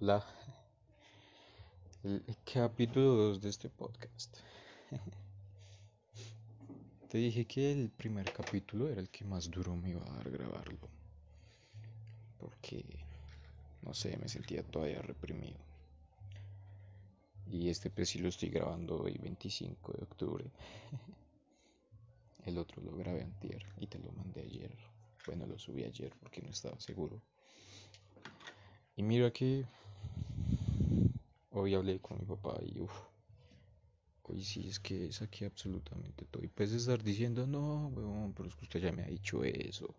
Hola. El capítulo 2 de este podcast. Te dije que el primer capítulo era el que más duro me iba a dar grabarlo. Porque, no sé, me sentía todavía reprimido. Y este pues lo estoy grabando hoy 25 de octubre. El otro lo grabé antier y te lo mandé ayer. Bueno, lo subí ayer porque no estaba seguro. Y mira que hoy hablé con mi papá y uff, hoy sí es que saqué absolutamente todo. Y puedes estar diciendo, no, weón, pero es que usted ya me ha dicho eso.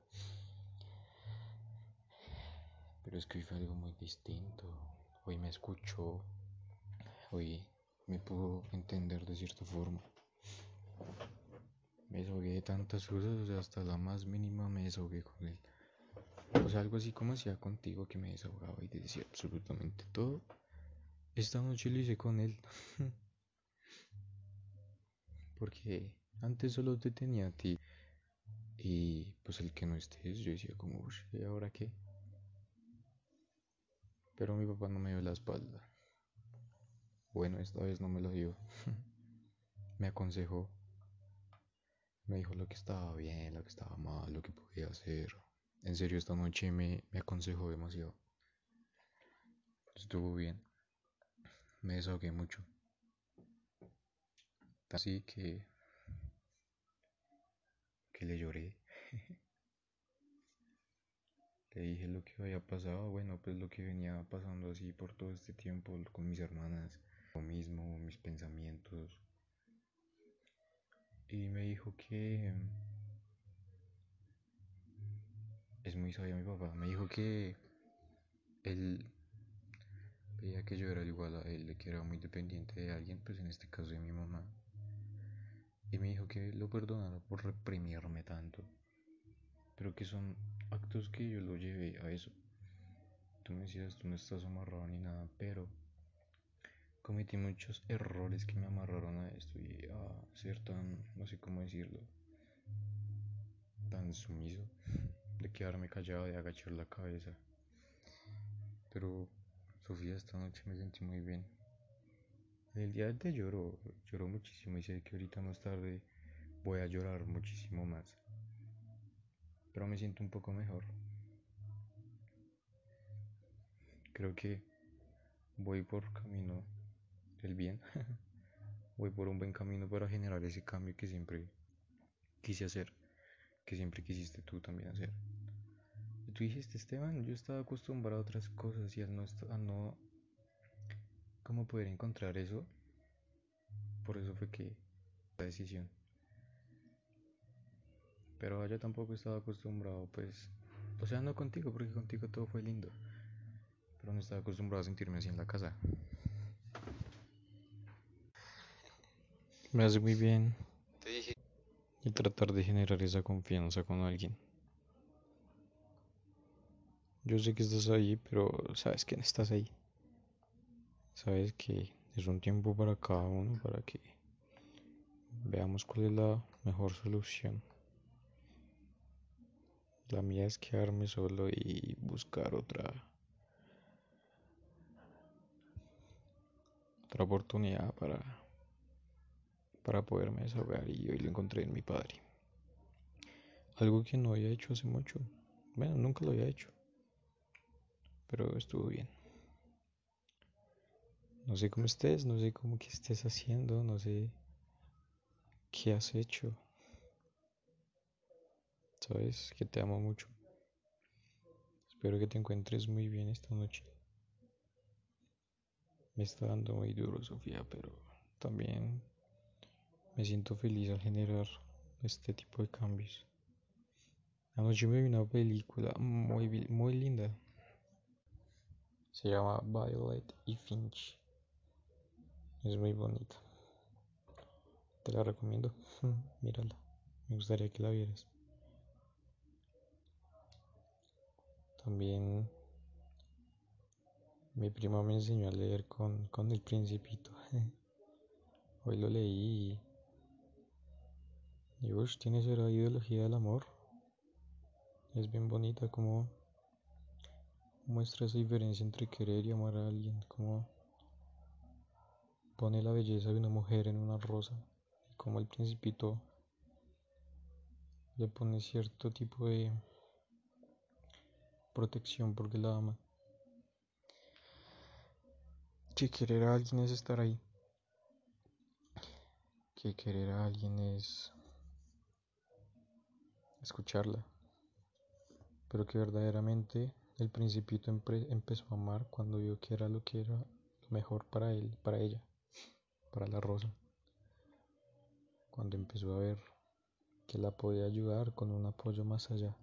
Pero es que hoy fue algo muy distinto. Hoy me escuchó. Hoy me pudo entender de cierta forma. Me desahogué de tantas cosas, o sea, hasta la más mínima me desahogué con él. O sea, algo así como hacía contigo que me desahogaba y decía absolutamente todo. Esta noche lo hice con él. Porque antes solo te tenía a ti. Y pues el que no estés, yo decía como, ¿y ahora qué? Pero mi papá no me dio la espalda. Bueno, esta vez no me lo dio. me aconsejó. Me dijo lo que estaba bien, lo que estaba mal, lo que podía hacer. En serio, esta noche me, me aconsejó demasiado. Estuvo bien. Me desahogué mucho. Así que... que le lloré. le dije lo que había pasado, bueno, pues lo que venía pasando así por todo este tiempo con mis hermanas, lo mismo, mis pensamientos. Y me dijo que es muy sabio mi papá. Me dijo que él veía que yo era igual a él, que era muy dependiente de alguien, pues en este caso de mi mamá. Y me dijo que lo perdonara por reprimirme tanto. Pero que son actos que yo lo llevé a eso. Tú me decías, tú no estás amarrado ni nada, pero cometí muchos errores que me amarraron a esto y a ser tan, no sé cómo decirlo, tan sumiso de quedarme callado, de agachar la cabeza. Pero, Sofía, esta noche me sentí muy bien. El día de lloro, lloro muchísimo y sé que ahorita más tarde voy a llorar muchísimo más. Pero me siento un poco mejor. Creo que voy por camino del bien. voy por un buen camino para generar ese cambio que siempre quise hacer, que siempre quisiste tú también hacer. Tú dijiste, Esteban, yo estaba acostumbrado a otras cosas y al no, a no cómo poder encontrar eso. Por eso fue que la decisión. Pero yo tampoco estaba acostumbrado, pues, o sea, no contigo, porque contigo todo fue lindo. Pero no estaba acostumbrado a sentirme así en la casa. Me hace muy bien. Y tratar de generar esa confianza con alguien. Yo sé que estás ahí, pero sabes que no estás ahí. Sabes que es un tiempo para cada uno, para que veamos cuál es la mejor solución. La mía es quedarme solo y buscar otra otra oportunidad para para poderme desahogar y hoy lo encontré en mi padre. Algo que no había hecho hace mucho. Bueno, nunca lo había hecho. Pero estuvo bien. No sé cómo estés, no sé cómo que estés haciendo, no sé qué has hecho. Sabes que te amo mucho. Espero que te encuentres muy bien esta noche. Me está dando muy duro, Sofía, pero también me siento feliz al generar este tipo de cambios. Anoche me vi una película muy, muy linda. Se llama Violet y Finch. Es muy bonita. Te la recomiendo. Mírala. Me gustaría que la vieras. También mi prima me enseñó a leer con, con el principito. Hoy lo leí y, y uff, tiene esa ideología del amor. Es bien bonita como muestra esa diferencia entre querer y amar a alguien, cómo pone la belleza de una mujer en una rosa, y cómo el principito le pone cierto tipo de protección porque la ama. Que querer a alguien es estar ahí. Que querer a alguien es escucharla. Pero que verdaderamente el principito empezó a amar cuando vio que era lo que era lo mejor para él, para ella, para la rosa. Cuando empezó a ver que la podía ayudar con un apoyo más allá,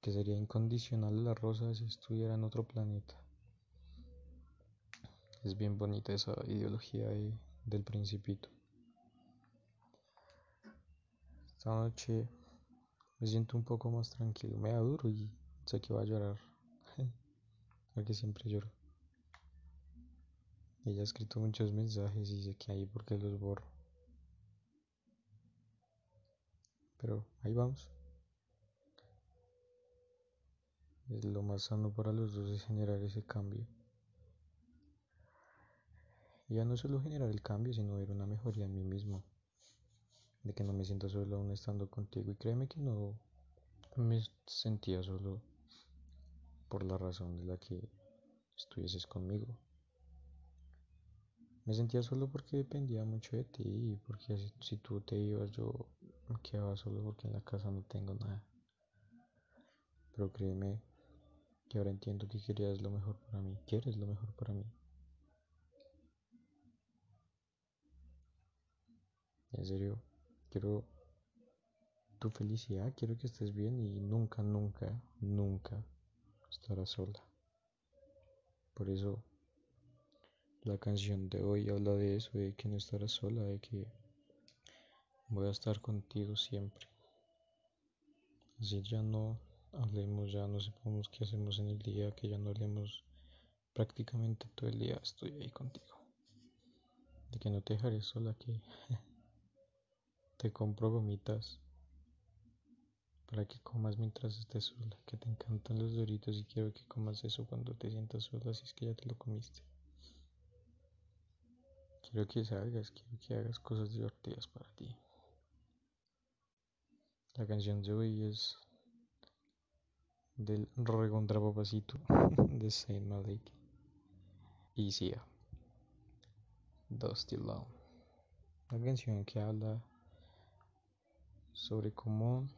que sería incondicional la rosa si estuviera en otro planeta. Es bien bonita esa ideología del principito. Esta noche me siento un poco más tranquilo, me da duro y sé que va a llorar, porque siempre lloro. Ella ha escrito muchos mensajes y sé que ahí porque los borro. Pero ahí vamos. Es lo más sano para los dos es generar ese cambio. Y ya no solo generar el cambio, sino ver una mejoría en mí mismo. De que no me siento solo aún estando contigo. Y créeme que no me sentía solo por la razón de la que estuvieses conmigo. Me sentía solo porque dependía mucho de ti y porque si tú te ibas yo quedaba solo porque en la casa no tengo nada. Pero créeme que ahora entiendo que querías lo mejor para mí, quieres lo mejor para mí. En serio, quiero tu felicidad, quiero que estés bien y nunca, nunca, nunca estarás sola. Por eso la canción de hoy habla de eso, de que no estarás sola, de que voy a estar contigo siempre. Así ya no hablemos, ya no sepamos qué hacemos en el día, que ya no hablemos prácticamente todo el día, estoy ahí contigo. De que no te dejaré sola, que te compro gomitas para que comas mientras estés sola, que te encantan los doritos y quiero que comas eso cuando te sientas sola, si es que ya te lo comiste. Quiero que salgas, quiero que hagas cosas divertidas para ti. La canción de hoy es del recontra papacito de Saint Malik y Sia Dusty Love una canción que habla sobre cómo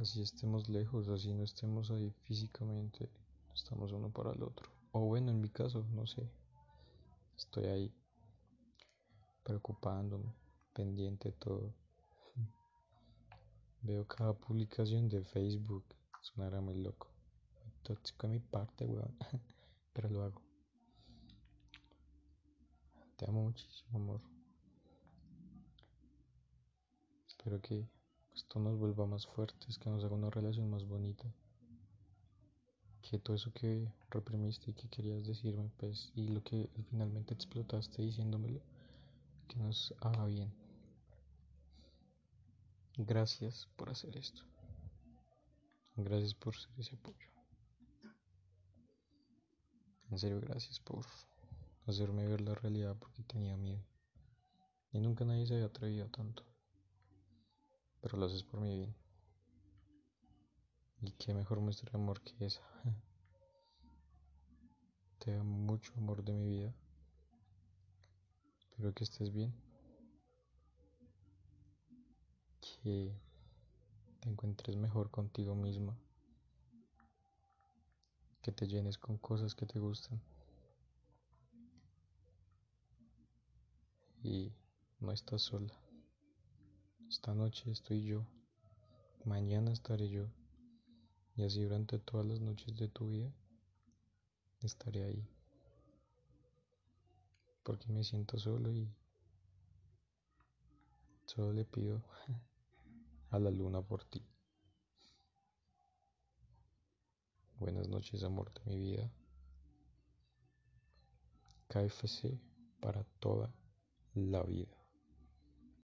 así estemos lejos, así no estemos ahí físicamente, estamos uno para el otro. O bueno, en mi caso, no sé, estoy ahí preocupándome, pendiente todo. Veo cada publicación de Facebook. Sonará muy loco. Tóxico mi parte, weón. Pero lo hago. Te amo muchísimo, amor. Espero que esto nos vuelva más fuertes, que nos haga una relación más bonita. Que todo eso que reprimiste y que querías decirme, pues, y lo que finalmente explotaste diciéndomelo, que nos haga bien. Gracias por hacer esto. Gracias por ser ese apoyo. En serio, gracias por hacerme ver la realidad porque tenía miedo. Y nunca nadie se había atrevido tanto. Pero lo haces por mi bien. Y qué mejor muestra de amor que esa. Te da mucho amor de mi vida. Espero que estés bien. que te encuentres mejor contigo misma, que te llenes con cosas que te gustan y no estás sola. Esta noche estoy yo, mañana estaré yo y así durante todas las noches de tu vida estaré ahí. Porque me siento solo y solo le pido a la luna por ti. Buenas noches, amor de mi vida. KFC para toda la vida.